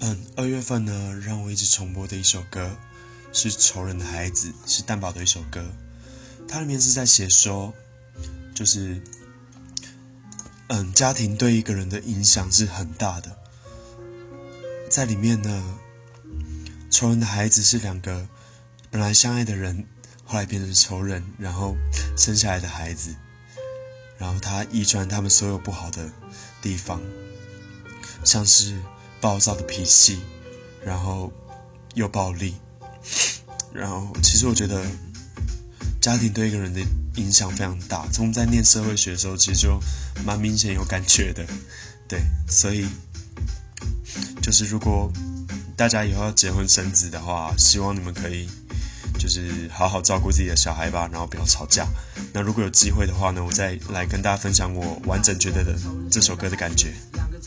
嗯，二月份呢，让我一直重播的一首歌是《仇人的孩子》，是蛋宝的一首歌。它里面是在写说，就是，嗯，家庭对一个人的影响是很大的。在里面呢，仇人的孩子是两个本来相爱的人，后来变成仇人，然后生下来的孩子，然后他遗传他们所有不好的地方，像是。暴躁的脾气，然后又暴力，然后其实我觉得家庭对一个人的影响非常大。从在念社会学的时候，其实就蛮明显有感觉的。对，所以就是如果大家以后要结婚生子的话，希望你们可以就是好好照顾自己的小孩吧，然后不要吵架。那如果有机会的话呢，我再来跟大家分享我完整觉得的这首歌的感觉。